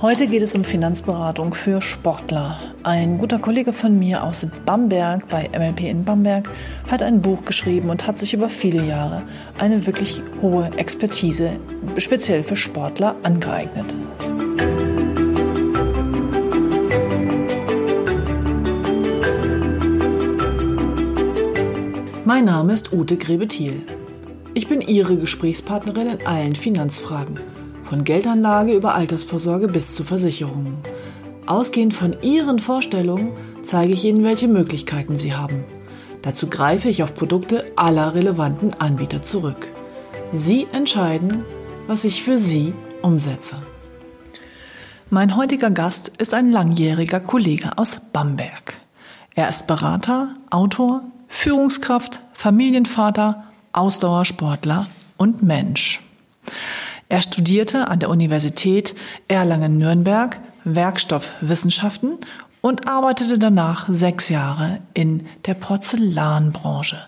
Heute geht es um Finanzberatung für Sportler. Ein guter Kollege von mir aus Bamberg bei MLP in Bamberg hat ein Buch geschrieben und hat sich über viele Jahre eine wirklich hohe Expertise speziell für Sportler angeeignet. Mein Name ist Ute Grebethiel. Ich bin Ihre Gesprächspartnerin in allen Finanzfragen von Geldanlage über Altersvorsorge bis zu Versicherungen. Ausgehend von Ihren Vorstellungen zeige ich Ihnen, welche Möglichkeiten Sie haben. Dazu greife ich auf Produkte aller relevanten Anbieter zurück. Sie entscheiden, was ich für Sie umsetze. Mein heutiger Gast ist ein langjähriger Kollege aus Bamberg. Er ist Berater, Autor, Führungskraft, Familienvater, Ausdauersportler und Mensch. Er studierte an der Universität Erlangen-Nürnberg Werkstoffwissenschaften und arbeitete danach sechs Jahre in der Porzellanbranche.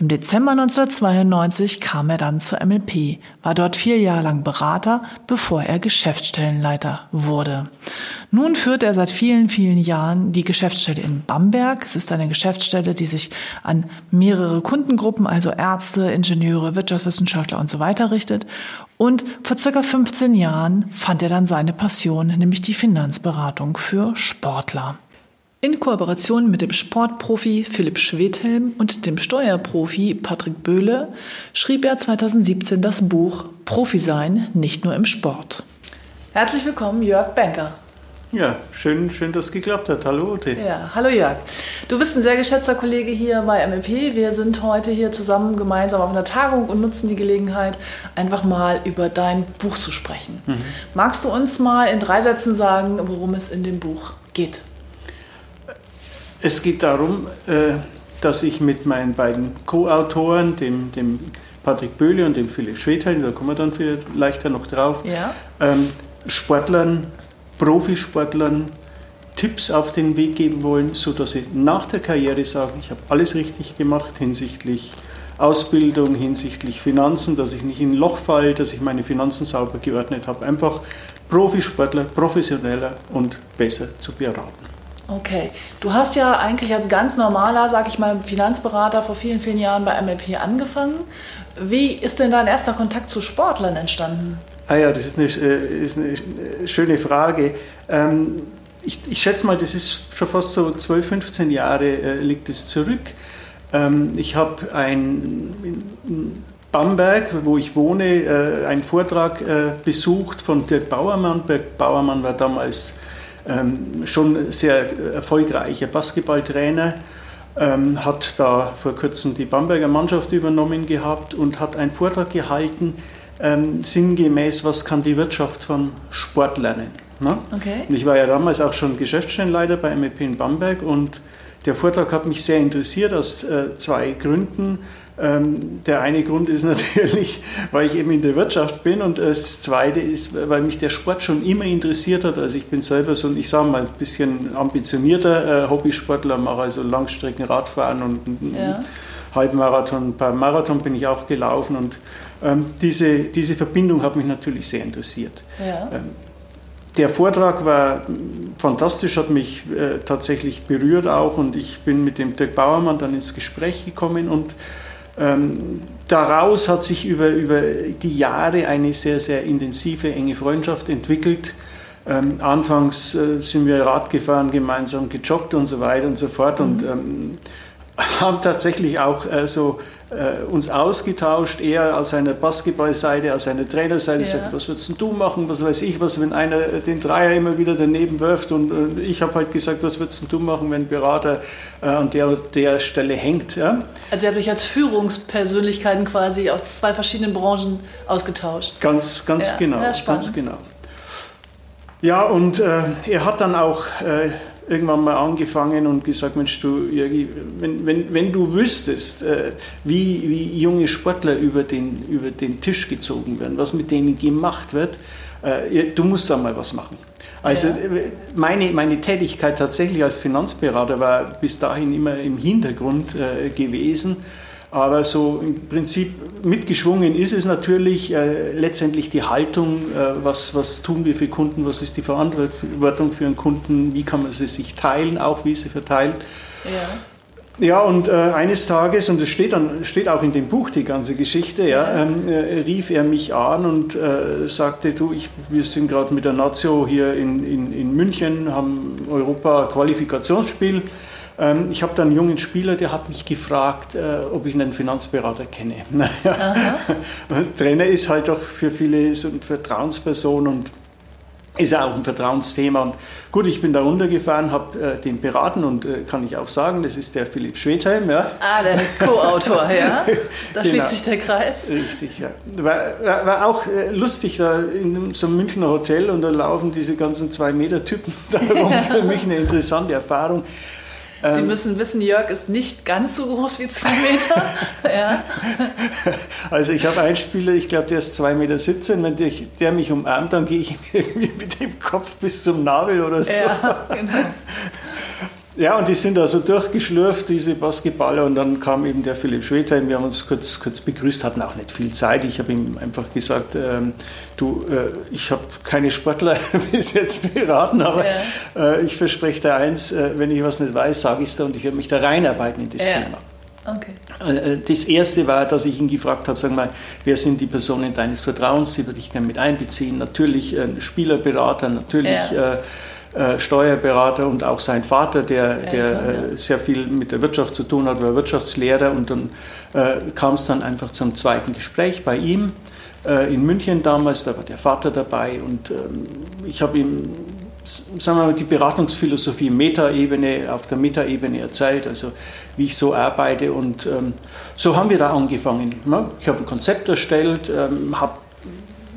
Im Dezember 1992 kam er dann zur MLP, war dort vier Jahre lang Berater, bevor er Geschäftsstellenleiter wurde. Nun führt er seit vielen, vielen Jahren die Geschäftsstelle in Bamberg. Es ist eine Geschäftsstelle, die sich an mehrere Kundengruppen, also Ärzte, Ingenieure, Wirtschaftswissenschaftler und so weiter richtet. Und vor circa 15 Jahren fand er dann seine Passion, nämlich die Finanzberatung für Sportler. In Kooperation mit dem Sportprofi Philipp Schwedhelm und dem Steuerprofi Patrick Böhle schrieb er 2017 das Buch Profi sein, nicht nur im Sport. Herzlich willkommen, Jörg Benker. Ja, schön, schön, dass es geklappt hat. Hallo Ute. Ja, hallo Jörg. Du bist ein sehr geschätzter Kollege hier bei MLP. Wir sind heute hier zusammen gemeinsam auf einer Tagung und nutzen die Gelegenheit, einfach mal über dein Buch zu sprechen. Mhm. Magst du uns mal in drei Sätzen sagen, worum es in dem Buch geht? Es geht darum, äh, dass ich mit meinen beiden Co-Autoren, dem, dem Patrick Böhle und dem Philipp Schwedheim, da kommen wir dann vielleicht noch drauf, ja. Ähm, Sportlern, Profisportlern Tipps auf den Weg geben wollen, sodass sie nach der Karriere sagen, ich habe alles richtig gemacht hinsichtlich Ausbildung, hinsichtlich Finanzen, dass ich nicht in ein Loch falle, dass ich meine Finanzen sauber geordnet habe. Einfach Profisportler professioneller und besser zu beraten. Okay, du hast ja eigentlich als ganz normaler, sag ich mal, Finanzberater vor vielen, vielen Jahren bei MLP angefangen. Wie ist denn dein erster Kontakt zu Sportlern entstanden? Ah ja, das ist eine, äh, ist eine schöne Frage. Ähm, ich, ich, schätze mal, das ist schon fast so 12, 15 Jahre äh, liegt es zurück. Ähm, ich habe ein in Bamberg, wo ich wohne, äh, einen Vortrag besucht von Dirk Bauermann. Dirk Bauermann war damals ähm, schon sehr erfolgreicher Basketballtrainer, ähm, hat da vor kurzem die Bamberger Mannschaft übernommen gehabt und hat einen Vortrag gehalten, ähm, sinngemäß, was kann die Wirtschaft vom Sport lernen. Ne? Okay. Und ich war ja damals auch schon Geschäftsstellenleiter bei MEP in Bamberg und der Vortrag hat mich sehr interessiert aus äh, zwei Gründen. Ähm, der eine Grund ist natürlich, weil ich eben in der Wirtschaft bin und das zweite ist, weil mich der Sport schon immer interessiert hat. Also ich bin selber so, ich sage mal, ein bisschen ambitionierter äh, Hobbysportler, mache also Langstreckenradfahren und ja. Halbmarathon, ein paar Marathon bin ich auch gelaufen und ähm, diese, diese Verbindung hat mich natürlich sehr interessiert. Ja. Ähm, der Vortrag war fantastisch, hat mich äh, tatsächlich berührt auch und ich bin mit dem Dirk Bauermann dann ins Gespräch gekommen und ähm, daraus hat sich über, über die Jahre eine sehr, sehr intensive, enge Freundschaft entwickelt. Ähm, anfangs äh, sind wir Rad gefahren, gemeinsam gejoggt und so weiter und so fort mhm. und ähm, haben tatsächlich auch äh, so äh, uns ausgetauscht, eher aus einer Basketballseite, aus einer Trainerseite, ja. sagt, was würdest du machen, was weiß ich, was, wenn einer den Dreier immer wieder daneben wirft und, und ich habe halt gesagt, was würdest du machen, wenn ein Berater äh, an der, der Stelle hängt. Ja? Also ihr habt euch als Führungspersönlichkeiten quasi aus zwei verschiedenen Branchen ausgetauscht. Ganz, ganz ja. genau. Ja, ganz genau. Ja, und äh, er hat dann auch äh, irgendwann mal angefangen und gesagt, Mensch, du, Jörgi, wenn, wenn, wenn du wüsstest, äh, wie, wie junge Sportler über den, über den Tisch gezogen werden, was mit denen gemacht wird, äh, du musst da mal was machen. Also ja. meine, meine Tätigkeit tatsächlich als Finanzberater war bis dahin immer im Hintergrund äh, gewesen. Aber so im Prinzip mitgeschwungen ist es natürlich äh, letztendlich die Haltung, äh, was, was tun wir für Kunden, was ist die Verantwortung für einen Kunden, wie kann man sie sich teilen, auch wie sie verteilt. Ja. Ja, und äh, eines Tages, und es steht, dann, steht auch in dem Buch die ganze Geschichte, ja, ähm, äh, rief er mich an und äh, sagte, du, ich, wir sind gerade mit der Nazio hier in, in, in München, haben Europa-Qualifikationsspiel ähm, ich habe dann einen jungen Spieler, der hat mich gefragt, äh, ob ich einen Finanzberater kenne. Naja, Trainer ist halt auch für viele so eine Vertrauensperson und ist ja auch ein Vertrauensthema. Und gut, ich bin da runtergefahren, habe äh, den beraten und äh, kann ich auch sagen, das ist der Philipp Schwedheim. Ja. Ah, der Co-Autor, ja. Da genau. schließt sich der Kreis. Richtig, ja. War, war auch äh, lustig da in so einem Münchner Hotel und da laufen diese ganzen Zwei-Meter-Typen da rum. Für mich eine interessante Erfahrung. Sie ähm, müssen wissen, Jörg ist nicht ganz so groß wie zwei Meter. ja. Also ich habe einen Spieler, ich glaube, der ist 2,17 Meter. Wenn der, der mich umarmt, dann gehe ich irgendwie mit dem Kopf bis zum Nabel oder so. Ja, genau. Ja, und die sind also durchgeschlürft, diese Basketballer, und dann kam eben der Philipp Schwedheim, wir haben uns kurz, kurz begrüßt, hatten auch nicht viel Zeit. Ich habe ihm einfach gesagt, ähm, du, äh, ich habe keine Sportler bis jetzt beraten, aber ja. äh, ich verspreche dir eins, äh, wenn ich was nicht weiß, sage ich es dir und ich werde mich da reinarbeiten in das ja. Thema. Okay. Äh, äh, das erste war, dass ich ihn gefragt habe, sag mal, wer sind die Personen deines Vertrauens? Sie würde ich gerne mit einbeziehen. Natürlich ein Spielerberater, natürlich ja. Äh, Steuerberater und auch sein Vater, der, der äh, sehr viel mit der Wirtschaft zu tun hat, war Wirtschaftslehrer und dann äh, kam es dann einfach zum zweiten Gespräch bei ihm äh, in München damals, da war der Vater dabei und ähm, ich habe ihm sagen wir mal, die Beratungsphilosophie Metaebene, auf der Metaebene erzählt, also wie ich so arbeite und ähm, so haben wir da angefangen. Ne? Ich habe ein Konzept erstellt, ähm, habe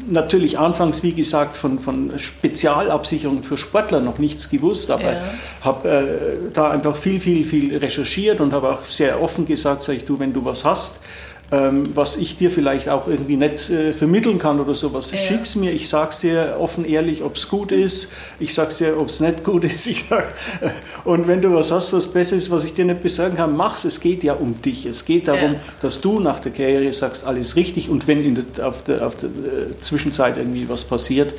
natürlich anfangs, wie gesagt, von, von Spezialabsicherung für Sportler noch nichts gewusst, aber ja. habe äh, da einfach viel, viel, viel recherchiert und habe auch sehr offen gesagt, sag ich, du, wenn du was hast, ähm, was ich dir vielleicht auch irgendwie nicht äh, vermitteln kann oder sowas. Ja. Schick's mir, ich sag's dir offen ehrlich, ob's gut ist, ich sag's dir, ob's nicht gut ist. Ich sag, äh, und wenn du was hast, was besser ist, was ich dir nicht besagen kann, mach's. Es geht ja um dich. Es geht darum, ja. dass du nach der Karriere sagst, alles richtig und wenn in der, auf, der, auf der äh, Zwischenzeit irgendwie was passiert,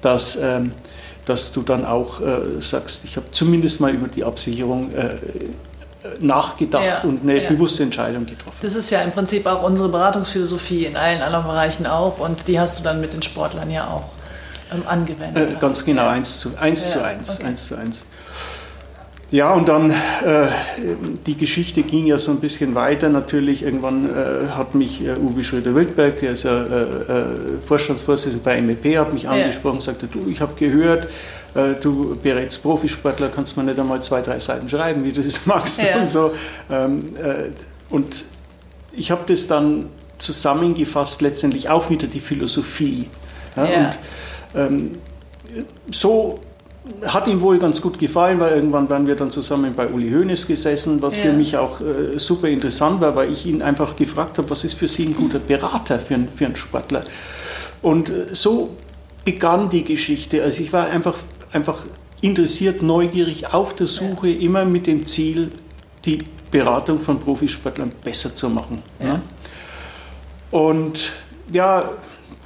dass ähm, dass du dann auch äh, sagst, ich habe zumindest mal über die Absicherung äh, nachgedacht ja, und eine ja. bewusste Entscheidung getroffen. Das ist ja im Prinzip auch unsere Beratungsphilosophie in allen anderen Bereichen auch und die hast du dann mit den Sportlern ja auch ähm, angewendet. Äh, ganz genau, eins zu eins. Ja, zu eins, okay. eins, zu eins. Ja, und dann, äh, die Geschichte ging ja so ein bisschen weiter. Natürlich, irgendwann äh, hat mich äh, Uwe Schröder-Wildberg, der ist ja äh, äh, Vorstandsvorsitzender bei MEP, hat mich angesprochen und sagte, du, ich habe gehört, du berätst Profisportler, kannst mir nicht einmal zwei, drei Seiten schreiben, wie du das magst ja. und so. Ähm, und ich habe das dann zusammengefasst, letztendlich auch wieder die Philosophie. Ja, ja. Und ähm, so hat ihm wohl ganz gut gefallen, weil irgendwann waren wir dann zusammen bei Uli Hoeneß gesessen, was ja. für mich auch äh, super interessant war, weil ich ihn einfach gefragt habe, was ist für Sie ein guter Berater für, einen, für einen Sportler? Und äh, so begann die Geschichte. Also ich war einfach, einfach interessiert, neugierig, auf der Suche, ja. immer mit dem Ziel, die Beratung von Profisportlern besser zu machen. Ja. Ja. Und ja,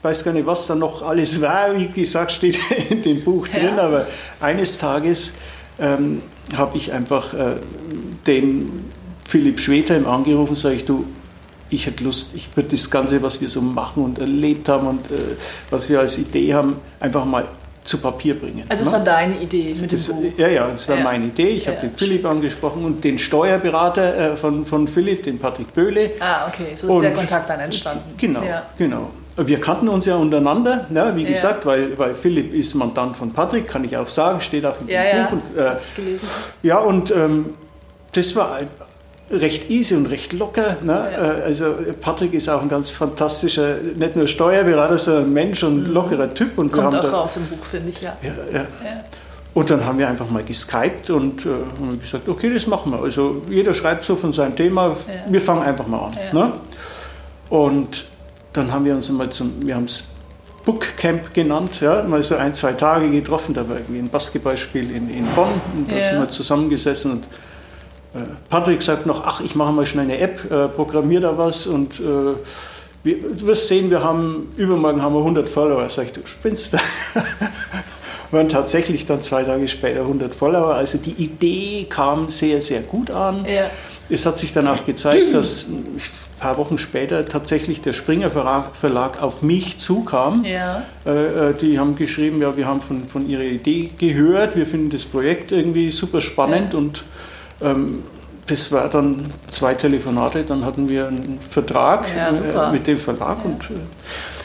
weiß gar nicht, was da noch alles war. Wie gesagt, steht in dem Buch drin. Aber eines Tages ähm, habe ich einfach äh, den Philipp Schwedheim angerufen, sage ich, du, ich hätte Lust, ich würde das Ganze, was wir so machen und erlebt haben und äh, was wir als Idee haben, einfach mal zu Papier bringen. Also es ne? war deine Idee mit dem das, Buch? Ja, ja, das war ja. meine Idee. Ich ja, habe den Philipp angesprochen und den Steuerberater äh, von, von Philipp, den Patrick Böhle. Ah, okay, so ist und, der Kontakt dann entstanden. Genau, ja. genau. Wir kannten uns ja untereinander, ja, wie gesagt, weil, weil Philipp ist Mandant von Patrick, kann ich auch sagen, steht auch im ja, Buch. Und, äh, ja, und ähm, das war recht easy und recht locker. Ne? Ja. Äh, also Patrick ist auch ein ganz fantastischer, nicht nur Steuerberater, sondern Mensch und mhm. lockerer Typ. Und Kommt auch raus im Buch, finde ich, ja. ja, ja. Und dann haben wir einfach mal geskypt und äh, haben gesagt, okay, das machen wir. Also jeder schreibt so von seinem Thema, ja. wir fangen einfach mal an. Ja. Ne? Und dann haben wir uns mal zum, wir haben es Bookcamp genannt, ja, mal so ein, zwei Tage getroffen, da war irgendwie ein Basketballspiel in, in Bonn und da ja. sind wir zusammengesessen und Patrick sagt noch, ach, ich mache mal schnell eine App, äh, programmiere da was und äh, wir, du wirst sehen, wir haben, übermorgen haben wir 100 Follower. Sag ich, du spinnst da. waren tatsächlich dann zwei Tage später 100 Follower. Also die Idee kam sehr, sehr gut an. Ja. Es hat sich dann auch gezeigt, dass ein paar Wochen später tatsächlich der Springer Verlag auf mich zukam. Ja. Äh, äh, die haben geschrieben, ja, wir haben von, von ihrer Idee gehört, wir finden das Projekt irgendwie super spannend ja. und ähm, das war dann zwei Telefonate, dann hatten wir einen Vertrag ja, äh, mit dem Verlag und äh,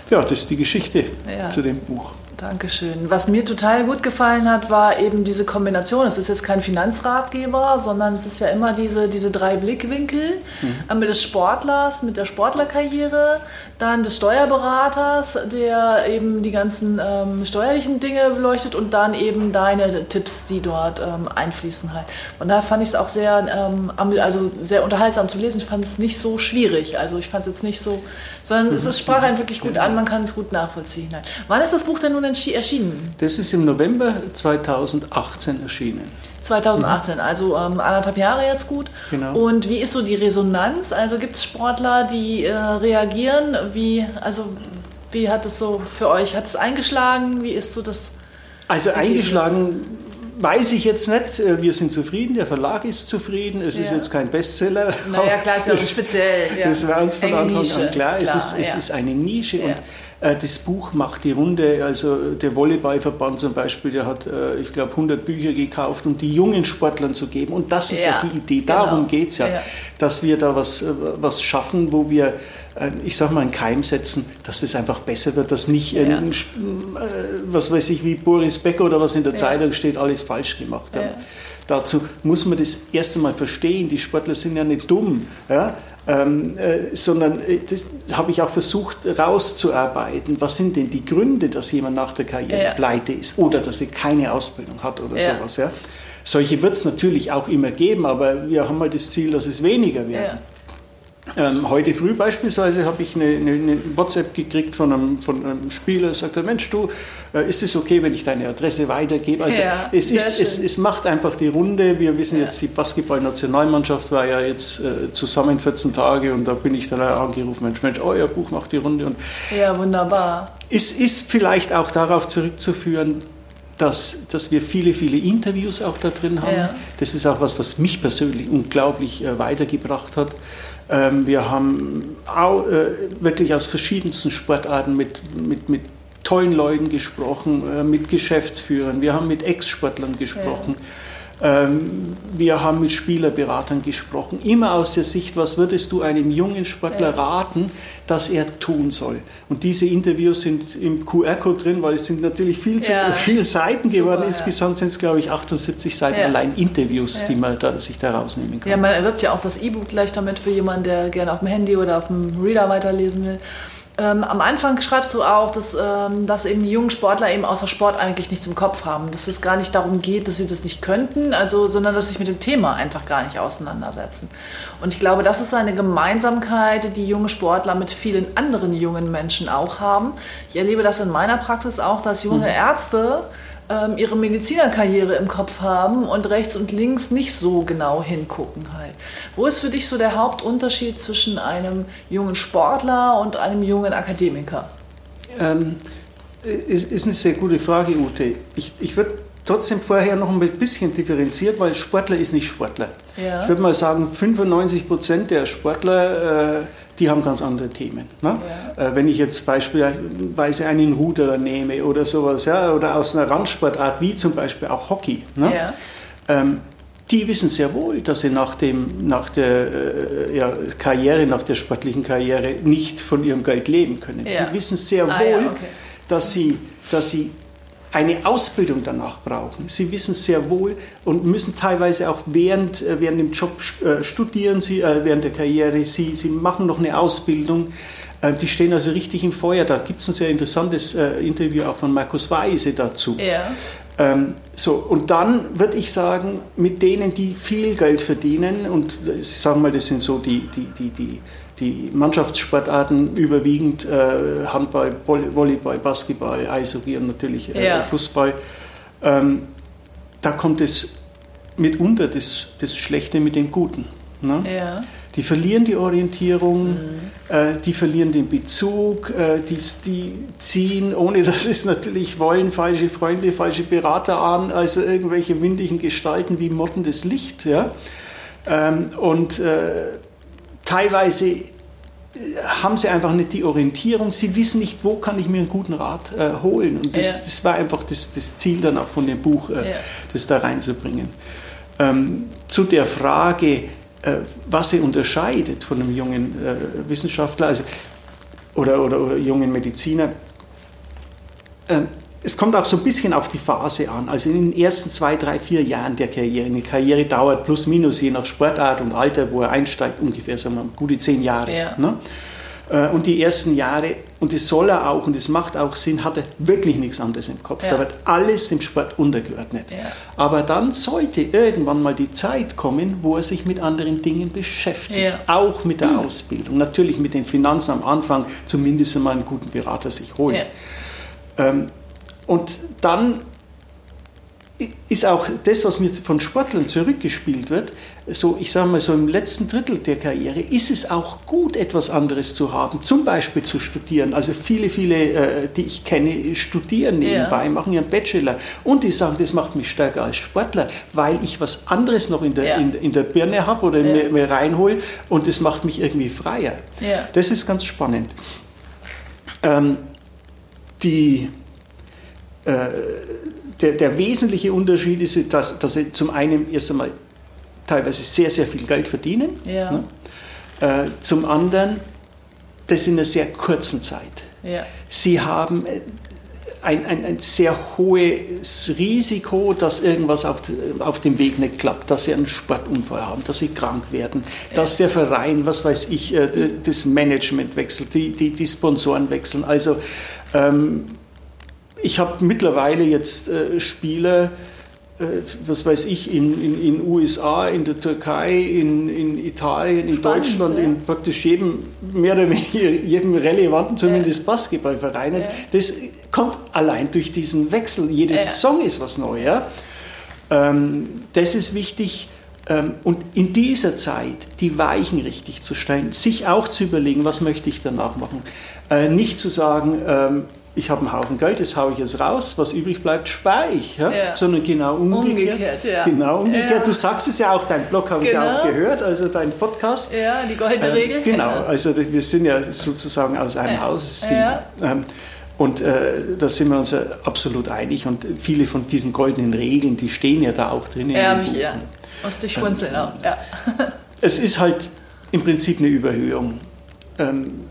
ja, das ist die Geschichte zu dem Buch. Dankeschön. Was mir total gut gefallen hat, war eben diese Kombination. Es ist jetzt kein Finanzratgeber, sondern es ist ja immer diese, diese drei Blickwinkel mhm. mit des Sportlers, mit der Sportlerkarriere, dann des Steuerberaters, der eben die ganzen ähm, steuerlichen Dinge beleuchtet und dann eben deine Tipps, die dort ähm, einfließen halt. Und da fand ich es auch sehr, ähm, also sehr unterhaltsam zu lesen. Ich fand es nicht so schwierig. Also ich fand es jetzt nicht so, sondern mhm. es sprach einen wirklich gut an, man kann es gut nachvollziehen. Halt. Wann ist das Buch denn nun erschienen? Das ist im November 2018 erschienen. 2018, mhm. also ähm, anderthalb Jahre jetzt gut. Genau. Und wie ist so die Resonanz? Also gibt es Sportler, die äh, reagieren? Wie, also, wie hat es so für euch? Hat es eingeschlagen? Wie ist so das? Also Ergebnis? eingeschlagen weiß ich jetzt nicht. Äh, wir sind zufrieden, der Verlag ist zufrieden. Es ja. ist jetzt kein Bestseller. Naja, klar, ist ja speziell. Ja. Das war uns von Anfang Nische, an klar. klar. Es, ist, es ist eine Nische und das Buch macht die Runde. Also der Volleyballverband zum Beispiel, der hat, äh, ich glaube, 100 Bücher gekauft, um die jungen Sportlern zu geben. Und das ist ja, ja die Idee. Darum genau. geht es ja, ja, dass wir da was, was schaffen, wo wir ich sag mal, einen Keim setzen, dass es einfach besser wird, dass nicht, ja. ein, was weiß ich, wie Boris Becker oder was in der ja. Zeitung steht, alles falsch gemacht haben. Ja. Dazu muss man das erste Mal verstehen, die Sportler sind ja nicht dumm. Ja? Ähm, äh, sondern äh, das habe ich auch versucht rauszuarbeiten. Was sind denn die Gründe, dass jemand nach der Karriere ja. pleite ist oder dass er keine Ausbildung hat oder ja. sowas? Ja? Solche wird es natürlich auch immer geben, aber wir haben halt das Ziel, dass es weniger werden. Ja. Ähm, heute früh beispielsweise habe ich eine, eine, eine, WhatsApp gekriegt von einem, von einem Spieler, der sagt, Mensch, du, äh, ist es okay, wenn ich deine Adresse weitergebe? Also ja, es, ist, es, es, macht einfach die Runde. Wir wissen ja. jetzt, die Basketball-Nationalmannschaft war ja jetzt äh, zusammen 14 Tage und da bin ich dann angerufen, Mensch, Mensch, euer Buch macht die Runde. Und ja, wunderbar. Es ist vielleicht auch darauf zurückzuführen, dass, dass wir viele, viele Interviews auch da drin haben. Ja. Das ist auch was, was mich persönlich unglaublich äh, weitergebracht hat. Ähm, wir haben auch, äh, wirklich aus verschiedensten Sportarten mit, mit, mit tollen Leuten gesprochen, äh, mit Geschäftsführern, wir haben mit Ex-Sportlern gesprochen. Ja. Ähm, wir haben mit Spielerberatern gesprochen, immer aus der Sicht, was würdest du einem jungen Sportler raten, dass er tun soll. Und diese Interviews sind im QR-Code drin, weil es sind natürlich viel, ja. viel Seiten geworden. Super, Insgesamt sind es, glaube ich, 78 Seiten ja. allein Interviews, die man da, sich da rausnehmen kann. Ja, man erwirbt ja auch das E-Book gleich damit für jemanden, der gerne auf dem Handy oder auf dem Reader weiterlesen will. Ähm, am Anfang schreibst du auch, dass, ähm, dass eben die jungen Sportler eben außer Sport eigentlich nichts im Kopf haben. Dass es gar nicht darum geht, dass sie das nicht könnten, also, sondern dass sie sich mit dem Thema einfach gar nicht auseinandersetzen. Und ich glaube, das ist eine Gemeinsamkeit, die junge Sportler mit vielen anderen jungen Menschen auch haben. Ich erlebe das in meiner Praxis auch, dass junge mhm. Ärzte ähm, ihre Medizinerkarriere im Kopf haben und rechts und links nicht so genau hingucken halt. Wo ist für dich so der Hauptunterschied zwischen einem jungen Sportler und einem jungen Akademiker? Ähm, ist, ist eine sehr gute Frage, Ute. Ich, ich würde trotzdem vorher noch ein bisschen differenziert, weil Sportler ist nicht Sportler. Ja. Ich würde mal sagen, 95 Prozent der Sportler äh, die haben ganz andere Themen. Ne? Ja. Äh, wenn ich jetzt beispielsweise einen Ruderer nehme oder sowas, ja, oder aus einer Randsportart wie zum Beispiel auch Hockey, ne? ja. ähm, die wissen sehr wohl, dass sie nach, dem, nach der äh, ja, Karriere, nach der sportlichen Karriere nicht von ihrem Geld leben können. Die wissen sehr ah, wohl, okay. dass, sie, dass sie eine Ausbildung danach brauchen. Sie wissen sehr wohl und müssen teilweise auch während, äh, während dem Job äh, studieren, sie, äh, während der Karriere, sie, sie machen noch eine Ausbildung. Die stehen also richtig im Feuer. Da gibt es ein sehr interessantes Interview auch von Markus Weise dazu. Ja. Ähm, so, und dann würde ich sagen, mit denen, die viel Geld verdienen, und ich sage mal, das sind so die, die, die, die, die Mannschaftssportarten überwiegend äh, Handball, Volleyball, Basketball, Eishockey und natürlich äh, ja. Fußball. Ähm, da kommt es mitunter das, das Schlechte mit dem Guten. Ne? Ja. Die verlieren die Orientierung, mhm. äh, die verlieren den Bezug, äh, die, die, ziehen, ohne dass es natürlich wollen, falsche Freunde, falsche Berater an, also irgendwelche windigen Gestalten wie Motten des Licht. Ja? Ähm, und äh, teilweise äh, haben sie einfach nicht die Orientierung, sie wissen nicht, wo kann ich mir einen guten Rat äh, holen. Und das, ja. das, war einfach das, das, Ziel dann auch von dem Buch, äh, ja. das da reinzubringen. Ähm, zu der Frage, äh, was sie unterscheidet von einem jungen äh, Wissenschaftler also, oder, oder, oder jungen Mediziner. Es kommt auch so ein bisschen auf die Phase an. Also in den ersten zwei, drei, vier Jahren der Karriere. Eine Karriere dauert plus minus je nach Sportart und Alter, wo er einsteigt, ungefähr sagen wir, gute zehn Jahre. Ja. Ne? Äh, und die ersten Jahre, und das soll er auch und das macht auch Sinn, hat er wirklich nichts anderes im Kopf. Ja. Da wird alles dem Sport untergeordnet. Ja. Aber dann sollte irgendwann mal die Zeit kommen, wo er sich mit anderen Dingen beschäftigt. Ja. Auch mit der mhm. Ausbildung. Natürlich mit den Finanzen am Anfang, zumindest einmal einen guten Berater sich holen. Ähm, und dann ist auch das, was mir von Sportlern zurückgespielt wird, so ich sage mal so im letzten Drittel der Karriere, ist es auch gut, etwas anderes zu haben, zum Beispiel zu studieren. Also viele, viele, äh, die ich kenne, studieren nebenbei, ja. machen ihren Bachelor und die sagen, das macht mich stärker als Sportler, weil ich was anderes noch in der, ja. in, in, der Birne habe oder ja. mir, mir reinhole und das macht mich irgendwie freier. Das ist ganz spannend. Ähm, die der, der, wesentliche Unterschied ist, dass, dass sie zum einen erst einmal teilweise sehr, sehr viel Geld verdienen. Ja. Ne? Äh, zum anderen, das in einer sehr kurzen Zeit. Ja. Sie haben äh, ein, ein, ein, sehr hohes Risiko, dass irgendwas auf, auf dem Weg nicht klappt, dass sie einen Sportunfall haben, dass sie krank werden, ja. dass der Verein, was weiß ich, äh, das Management wechselt, die, die, die Sponsoren wechseln. Also ähm, ich habe mittlerweile jetzt äh, Spieler, äh, was weiß ich, in den USA, in der Türkei, in, in Italien, in Spannend, Deutschland, ja. in praktisch jedem, mehr oder weniger jedem relevanten, zumindest ja. Basketballverein. Ja. Das kommt allein durch diesen Wechsel. Jede ja. Saison ist was Neues. Ähm, das ist wichtig. Ähm, und in dieser Zeit die Weichen richtig zu stellen, sich auch zu überlegen, was möchte ich danach machen. Äh, nicht zu sagen, ähm, ich habe einen Haufen Geld, das haue ich jetzt raus, was übrig bleibt, spare ich. Ja? Ja. Sondern genau umgekehrt. umgekehrt ja. Genau umgekehrt. Du sagst es ja auch, dein Blog habe genau. ich auch gehört, also dein Podcast. Ja, die goldene ähm, Regel. Genau, also wir sind ja sozusagen aus einem Haus. Ähm, und äh, da sind wir uns absolut einig und viele von diesen goldenen Regeln, die stehen ja da auch drin. Ja, mich, ja. Musste ich schmunzeln ähm, auch, ja. Es ist halt im Prinzip eine Überhöhung. Ähm,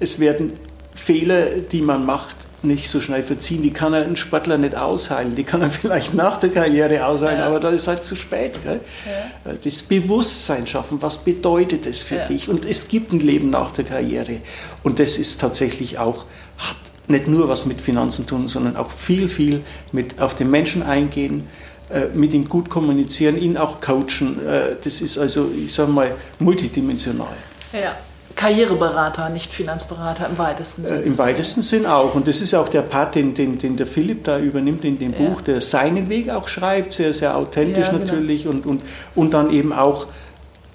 es werden Fehler, die man macht, nicht so schnell verziehen. Die kann ein Sportler nicht ausheilen. Die kann er vielleicht nach der Karriere ausheilen, ja. aber da ist halt zu spät. Ja. Das Bewusstsein schaffen, was bedeutet es für ja. dich? Und es gibt ein Leben nach der Karriere. Und das ist tatsächlich auch, hat nicht nur was mit Finanzen tun, sondern auch viel, viel mit auf den Menschen eingehen, äh, mit ihm gut kommunizieren, ihn auch coachen. Äh, das ist also, ich sage mal, multidimensional. Ja. Karriereberater, nicht Finanzberater im weitesten Sinn. Äh, Im weitesten Sinn auch. Und das ist auch der Part, den, den, den der Philipp da übernimmt in dem ja. Buch, der seinen Weg auch schreibt, sehr, sehr authentisch ja, genau. natürlich und, und, und dann eben auch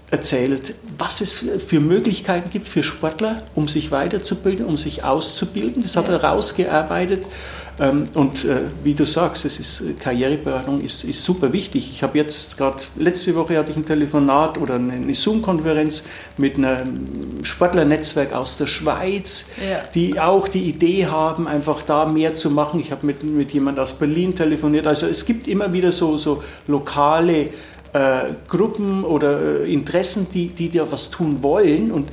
erzählt, was es für Möglichkeiten gibt für Sportler, um sich weiterzubilden, um sich auszubilden. Das hat er rausgearbeitet. Ähm, und äh, wie du sagst, es ist, äh, Karriereberatung ist, ist super wichtig. Ich habe jetzt gerade, letzte Woche hatte ich ein Telefonat oder eine Zoom-Konferenz mit einem Sportlernetzwerk aus der Schweiz, ja. die auch die Idee haben, einfach da mehr zu machen. Ich habe mit, mit jemand aus Berlin telefoniert. Also es gibt immer wieder so, so lokale äh, Gruppen oder äh, Interessen, die, die da was tun wollen. Und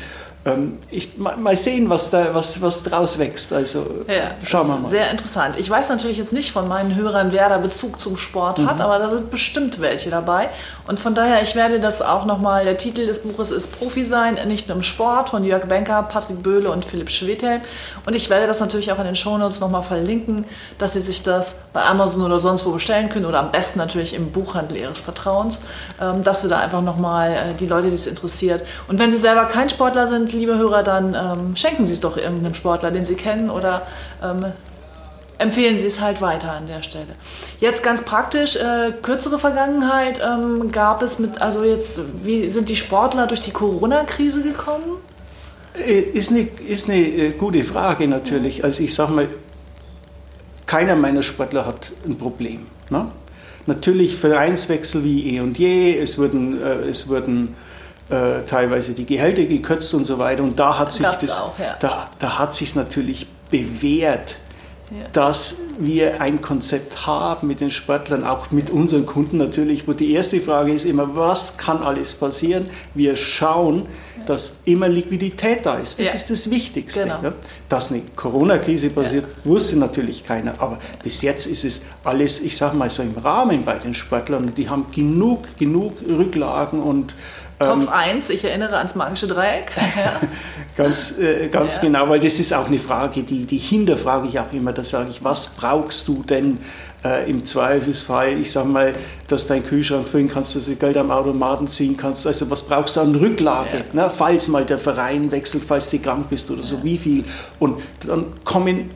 ich, mal sehen, was, da, was, was draus wächst. Also ja, schauen wir mal. Sehr interessant. Ich weiß natürlich jetzt nicht von meinen Hörern, wer da Bezug zum Sport mhm. hat, aber da sind bestimmt welche dabei. Und von daher, ich werde das auch nochmal, der Titel des Buches ist Profi sein, nicht nur im Sport, von Jörg Benker, Patrick Böhle und Philipp Schwedhelm. Und ich werde das natürlich auch in den Shownotes nochmal verlinken, dass Sie sich das bei Amazon oder sonst wo bestellen können oder am besten natürlich im Buchhandel Ihres Vertrauens, ähm, dass wir da einfach nochmal äh, die Leute, die es interessiert. Und wenn Sie selber kein Sportler sind, liebe Hörer, dann ähm, schenken Sie es doch irgendeinem Sportler, den Sie kennen oder ähm, empfehlen Sie es halt weiter an der Stelle. Jetzt ganz praktisch, äh, kürzere Vergangenheit ähm, gab es mit, also jetzt, wie sind die Sportler durch die Corona-Krise gekommen? Äh, ist eine, ist eine äh, gute Frage natürlich. Also ich sage mal, keiner meiner Sportler hat ein Problem. Ne? Natürlich Vereinswechsel wie eh und je, es wurden, äh, es wurden äh, teilweise die Gehälter gekürzt und so weiter. Und da hat sich das, auch, ja. da, da hat sich natürlich bewährt, ja. dass wir ein Konzept haben mit den Sportlern, auch mit unseren Kunden natürlich, wo die erste Frage ist immer, was kann alles passieren? Wir schauen, ja. dass immer Liquidität da ist. Das ja. ist das Wichtigste. Genau. Dass eine Corona-Krise passiert, wusste natürlich keiner. Aber bis jetzt ist es alles, ich sage mal so im Rahmen bei den Sportlern. Die haben genug, genug Rücklagen und Top ähm, 1, ich erinnere ans magische Dreieck. ganz äh, ganz ja. genau, weil das ist auch eine Frage, die, die hinterfrage ich auch immer. Da sage ich, was brauchst du denn äh, im Zweifelsfall? Ich sage mal, dass dein Kühlschrank füllen kannst, dass du Geld am Automaten ziehen kannst. Also was brauchst du an Rücklage, ja. ne? falls mal der Verein wechselt, falls du krank bist oder so, wie viel? Und dann kommen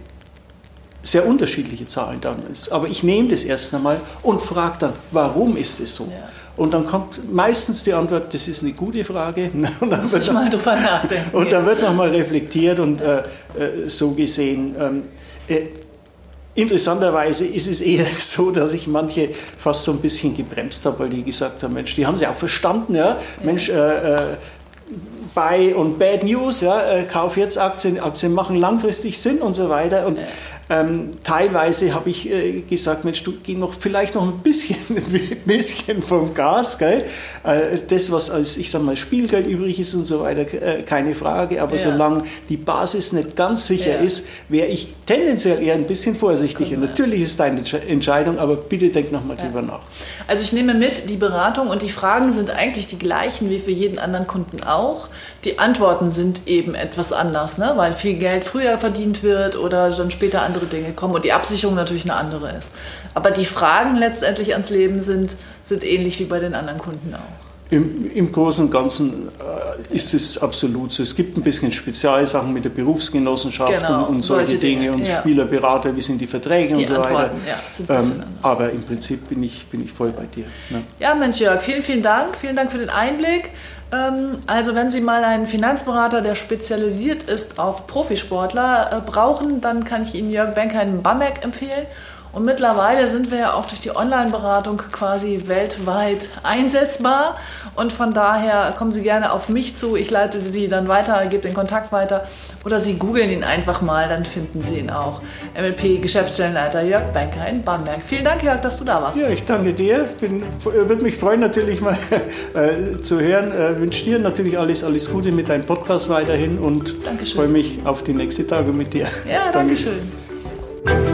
sehr unterschiedliche Zahlen dann. Aber ich nehme das erst einmal und frage dann, warum ist es so? Ja. Und dann kommt meistens die Antwort, das ist eine gute Frage. Und dann Muss wird ich mal drüber nachdenken. Und dann wird nochmal reflektiert und äh, äh, so gesehen. Ähm, äh, interessanterweise ist es eher so, dass ich manche fast so ein bisschen gebremst habe, weil die gesagt haben, Mensch, die haben sie auch verstanden, ja. Mensch, äh, äh Buy und Bad News, ja, äh, kauf jetzt Aktien, Aktien machen langfristig Sinn und so weiter. Und ähm, teilweise habe ich äh, gesagt, Mensch, du geh noch vielleicht noch ein bisschen, ein bisschen vom Gas, gell? Äh, das, was als, ich sag mal, Spielgeld übrig ist und so weiter, äh, keine Frage. Aber ja. solange die Basis nicht ganz sicher ja. ist, wäre ich tendenziell eher ein bisschen vorsichtiger. Genau. Natürlich ist deine Entscheidung, aber bitte denk nochmal ja. drüber nach. Also ich nehme mit, die Beratung und die Fragen sind eigentlich die gleichen wie für jeden anderen Kunden auch. Die Antworten sind eben etwas anders, ne? weil viel Geld früher verdient wird oder dann später andere Dinge kommen und die Absicherung natürlich eine andere ist. Aber die Fragen letztendlich ans Leben sind, sind ähnlich wie bei den anderen Kunden auch. Im, Im, Großen und Ganzen äh, ist es absolut so. Es gibt ein bisschen Spezialsachen mit der Berufsgenossenschaft genau, und, und solche Dinge, Dinge und ja. Spielerberater, wie sind die Verträge die und so Antworten, weiter. Ja, ähm, aber im Prinzip bin ich, bin ich voll bei dir. Ne? Ja, Mensch Jörg, vielen, vielen Dank. Vielen Dank für den Einblick. Ähm, also wenn Sie mal einen Finanzberater, der spezialisiert ist auf Profisportler, äh, brauchen, dann kann ich Ihnen Jörg Benker in Bamberg empfehlen. Und mittlerweile sind wir ja auch durch die Online-Beratung quasi weltweit einsetzbar. Und von daher kommen Sie gerne auf mich zu. Ich leite Sie dann weiter, gebe den Kontakt weiter. Oder Sie googeln ihn einfach mal, dann finden Sie ihn auch. MLP Geschäftsstellenleiter Jörg Benker in Bamberg. Vielen Dank, Jörg, dass du da warst. Ja, ich danke dir. Würde mich freuen, natürlich mal äh, zu hören. Äh, wünsche dir natürlich alles, alles Gute mit deinem Podcast weiterhin und freue mich auf die nächsten Tage mit dir. Ja, danke schön.